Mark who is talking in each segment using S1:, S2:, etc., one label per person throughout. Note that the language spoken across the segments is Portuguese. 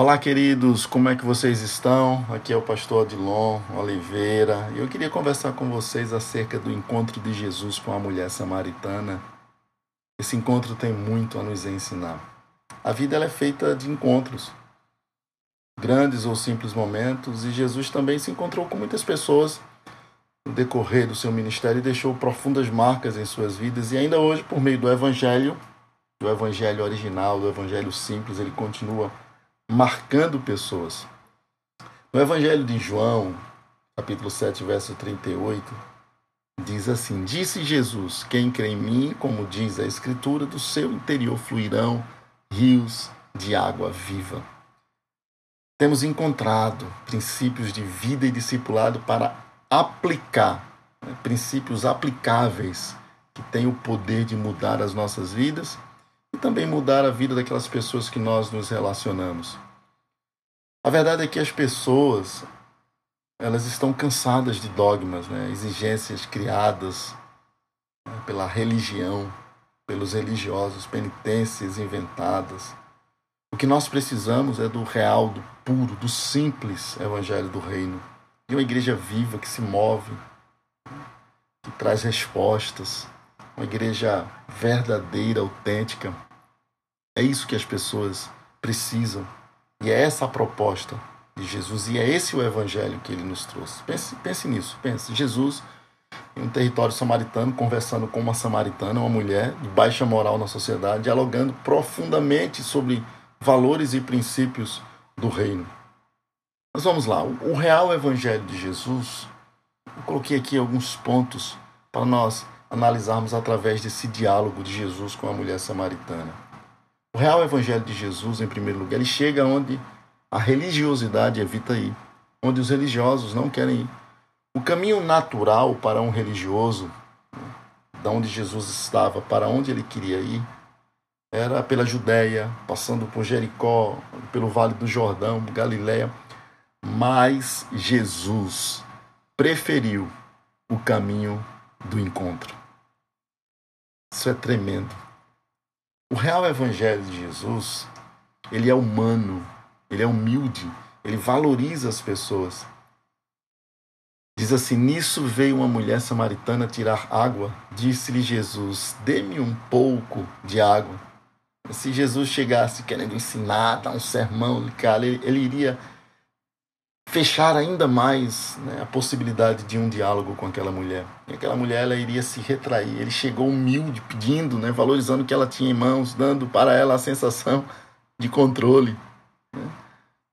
S1: Olá, queridos, como é que vocês estão? Aqui é o pastor Adilon Oliveira e eu queria conversar com vocês acerca do encontro de Jesus com a mulher samaritana. Esse encontro tem muito a nos ensinar. A vida é feita de encontros, grandes ou simples momentos, e Jesus também se encontrou com muitas pessoas no decorrer do seu ministério e deixou profundas marcas em suas vidas, e ainda hoje, por meio do Evangelho, do Evangelho original, do Evangelho simples, ele continua marcando pessoas. No Evangelho de João, capítulo 7, verso 38, diz assim: Disse Jesus: Quem crê em mim, como diz a Escritura, do seu interior fluirão rios de água viva. Temos encontrado princípios de vida e discipulado para aplicar, né, princípios aplicáveis que têm o poder de mudar as nossas vidas também mudar a vida daquelas pessoas que nós nos relacionamos. A verdade é que as pessoas elas estão cansadas de dogmas, né? exigências criadas né? pela religião, pelos religiosos, penitências inventadas. O que nós precisamos é do real, do puro, do simples evangelho do reino. De uma igreja viva que se move, que traz respostas, uma igreja verdadeira, autêntica. É isso que as pessoas precisam. E é essa a proposta de Jesus. E é esse o evangelho que ele nos trouxe. Pense, pense nisso. Pense. Jesus, em um território samaritano, conversando com uma samaritana, uma mulher de baixa moral na sociedade, dialogando profundamente sobre valores e princípios do reino. Mas vamos lá. O real evangelho de Jesus, eu coloquei aqui alguns pontos para nós analisarmos através desse diálogo de Jesus com a mulher samaritana. O real evangelho de Jesus, em primeiro lugar, ele chega onde a religiosidade evita ir, onde os religiosos não querem ir. O caminho natural para um religioso, da onde Jesus estava para onde ele queria ir, era pela Judéia, passando por Jericó, pelo Vale do Jordão, Galiléia. Mas Jesus preferiu o caminho do encontro. Isso é tremendo. O real evangelho de Jesus, ele é humano, ele é humilde, ele valoriza as pessoas. Diz assim: Nisso veio uma mulher samaritana tirar água. Disse-lhe Jesus: Dê-me um pouco de água. Se Jesus chegasse querendo ensinar, dar um sermão, ele, ele iria fechar ainda mais né, a possibilidade de um diálogo com aquela mulher. E aquela mulher ela iria se retrair. Ele chegou humilde, pedindo, né, valorizando o que ela tinha em mãos, dando para ela a sensação de controle. Né?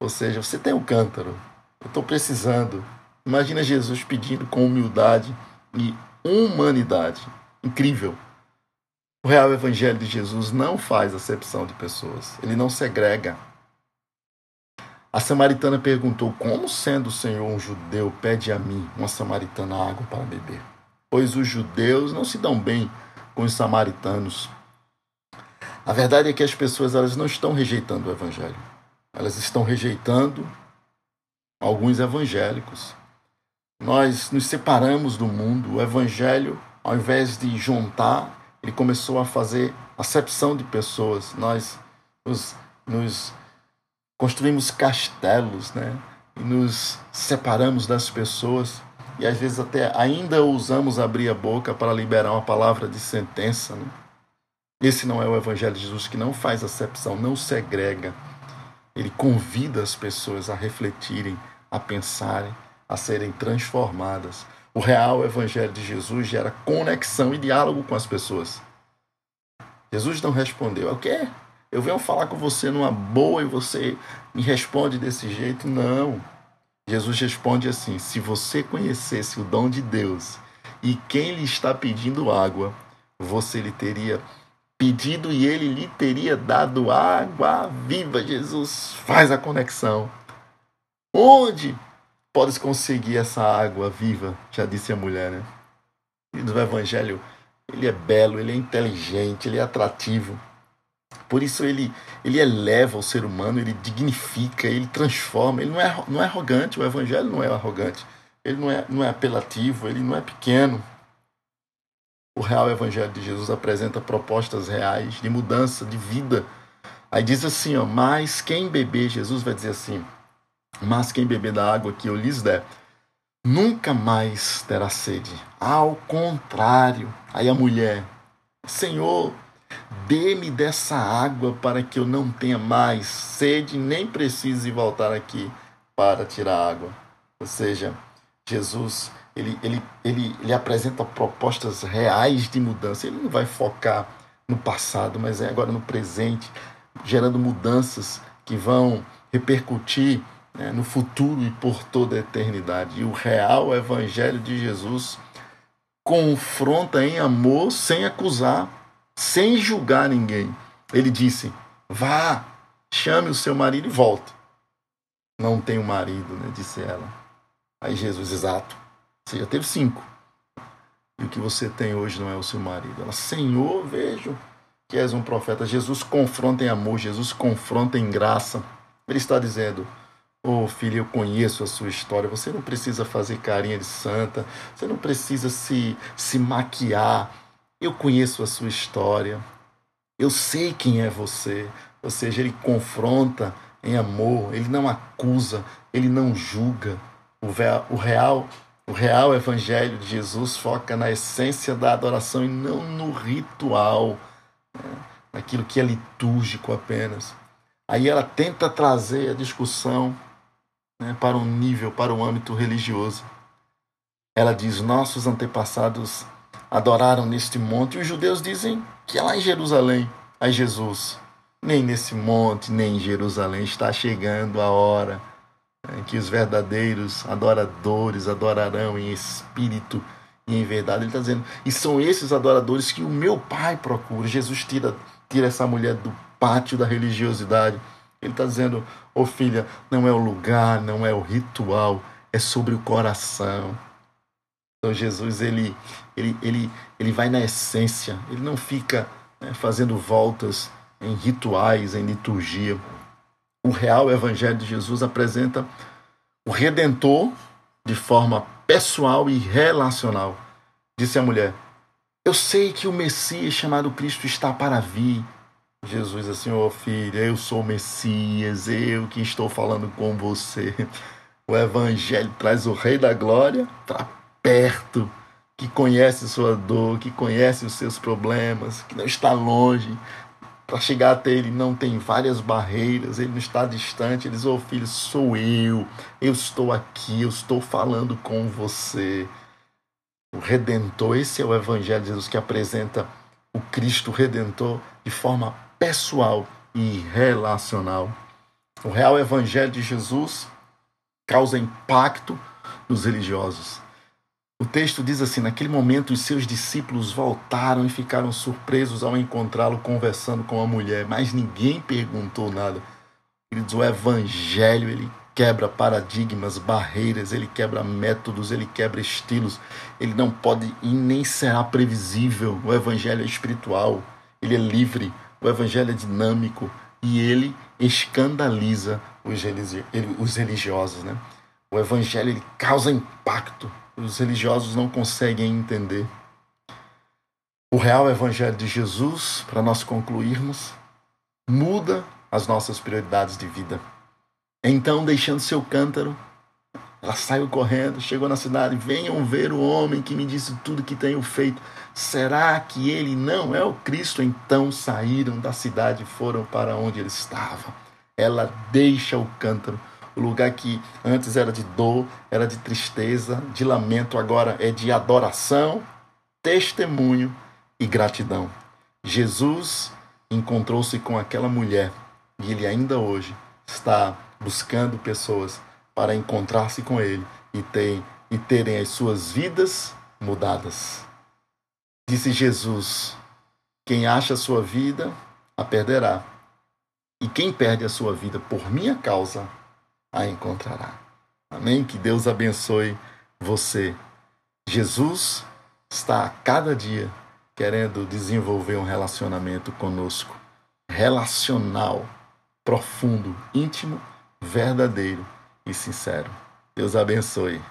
S1: Ou seja, você tem um cântaro, eu estou precisando. Imagina Jesus pedindo com humildade e humanidade. Incrível. O real evangelho de Jesus não faz acepção de pessoas. Ele não segrega a samaritana perguntou: Como sendo o Senhor um judeu, pede a mim, uma samaritana, água para beber? Pois os judeus não se dão bem com os samaritanos. A verdade é que as pessoas elas não estão rejeitando o evangelho. Elas estão rejeitando alguns evangélicos. Nós nos separamos do mundo. O evangelho, ao invés de juntar, ele começou a fazer acepção de pessoas. Nós nos, nos construímos castelos, né? E nos separamos das pessoas e às vezes até ainda ousamos abrir a boca para liberar uma palavra de sentença. Né? Esse não é o Evangelho de Jesus que não faz acepção, não segrega. Ele convida as pessoas a refletirem, a pensarem, a serem transformadas. O real Evangelho de Jesus gera conexão e diálogo com as pessoas. Jesus não respondeu: O quê? Eu venho falar com você numa boa e você me responde desse jeito. Não. Jesus responde assim: se você conhecesse o dom de Deus e quem lhe está pedindo água, você lhe teria pedido e ele lhe teria dado água viva. Jesus faz a conexão. Onde podes conseguir essa água viva? Já disse a mulher, né? E no Evangelho, ele é belo, ele é inteligente, ele é atrativo. Por isso ele, ele eleva o ser humano, ele dignifica, ele transforma. Ele não é, não é arrogante, o evangelho não é arrogante. Ele não é, não é apelativo, ele não é pequeno. O real evangelho de Jesus apresenta propostas reais de mudança de vida. Aí diz assim, ó, mas quem beber, Jesus vai dizer assim, mas quem beber da água que eu lhes der, nunca mais terá sede. Ao contrário, aí a mulher, Senhor, dê-me dessa água para que eu não tenha mais sede, nem precise voltar aqui para tirar água. Ou seja, Jesus ele, ele, ele, ele apresenta propostas reais de mudança. Ele não vai focar no passado, mas é agora no presente, gerando mudanças que vão repercutir né, no futuro e por toda a eternidade. E o real Evangelho de Jesus confronta em amor, sem acusar, sem julgar ninguém. Ele disse: vá, chame o seu marido e volte. Não tenho marido, né, disse ela. Aí Jesus, exato. Você já teve cinco. E o que você tem hoje não é o seu marido. Ela, Senhor, vejo que és um profeta. Jesus confronta em amor, Jesus confronta em graça. Ele está dizendo: Oh, filho, eu conheço a sua história. Você não precisa fazer carinha de santa. Você não precisa se, se maquiar. Eu conheço a sua história. Eu sei quem é você. Ou seja, ele confronta em amor. Ele não acusa. Ele não julga. O real, o real evangelho de Jesus foca na essência da adoração e não no ritual, né? naquilo que é litúrgico apenas. Aí ela tenta trazer a discussão né, para um nível, para um âmbito religioso. Ela diz: Nossos antepassados adoraram neste monte, e os judeus dizem que é lá em Jerusalém. Aí Jesus, nem nesse monte, nem em Jerusalém está chegando a hora em que os verdadeiros adoradores adorarão em espírito e em verdade. Ele está dizendo, e são esses adoradores que o meu Pai procura. Jesus tira, tira essa mulher do pátio da religiosidade ele está dizendo, ô oh, filha, não é o lugar, não é o ritual, é sobre o coração. Então Jesus ele, ele, ele, ele vai na essência, ele não fica né, fazendo voltas em rituais, em liturgia. O real Evangelho de Jesus apresenta o Redentor de forma pessoal e relacional. Disse a mulher: Eu sei que o Messias chamado Cristo está para vir. Jesus assim, ó oh, filha, eu sou o Messias, eu que estou falando com você. O Evangelho traz o Rei da Glória para perto, que conhece sua dor, que conhece os seus problemas, que não está longe. Para chegar até ele não tem várias barreiras, ele não está distante. Ele diz: Ô oh, filho, sou eu, eu estou aqui, eu estou falando com você. O Redentor, esse é o Evangelho de Jesus que apresenta o Cristo Redentor de forma pessoal e relacional. O real evangelho de Jesus causa impacto nos religiosos. O texto diz assim: naquele momento os seus discípulos voltaram e ficaram surpresos ao encontrá-lo conversando com a mulher, mas ninguém perguntou nada. Diz: o evangelho ele quebra paradigmas, barreiras, ele quebra métodos, ele quebra estilos. Ele não pode e nem será previsível. O evangelho é espiritual, ele é livre, o evangelho é dinâmico e ele escandaliza os religiosos, né? O evangelho ele causa impacto, os religiosos não conseguem entender. O real evangelho de Jesus, para nós concluirmos, muda as nossas prioridades de vida. Então, deixando seu cântaro, ela saiu correndo, chegou na cidade. Venham ver o homem que me disse tudo que tenho feito. Será que ele não é o Cristo? Então saíram da cidade e foram para onde ele estava. Ela deixa o cântaro. O lugar que antes era de dor, era de tristeza, de lamento, agora é de adoração, testemunho e gratidão. Jesus encontrou-se com aquela mulher e ele ainda hoje está buscando pessoas para encontrar-se com Ele e, ter, e terem as suas vidas mudadas. Disse Jesus: Quem acha a sua vida, a perderá. E quem perde a sua vida por minha causa, a encontrará. Amém? Que Deus abençoe você. Jesus está a cada dia querendo desenvolver um relacionamento conosco. Relacional, profundo, íntimo, verdadeiro e sincero. Deus abençoe.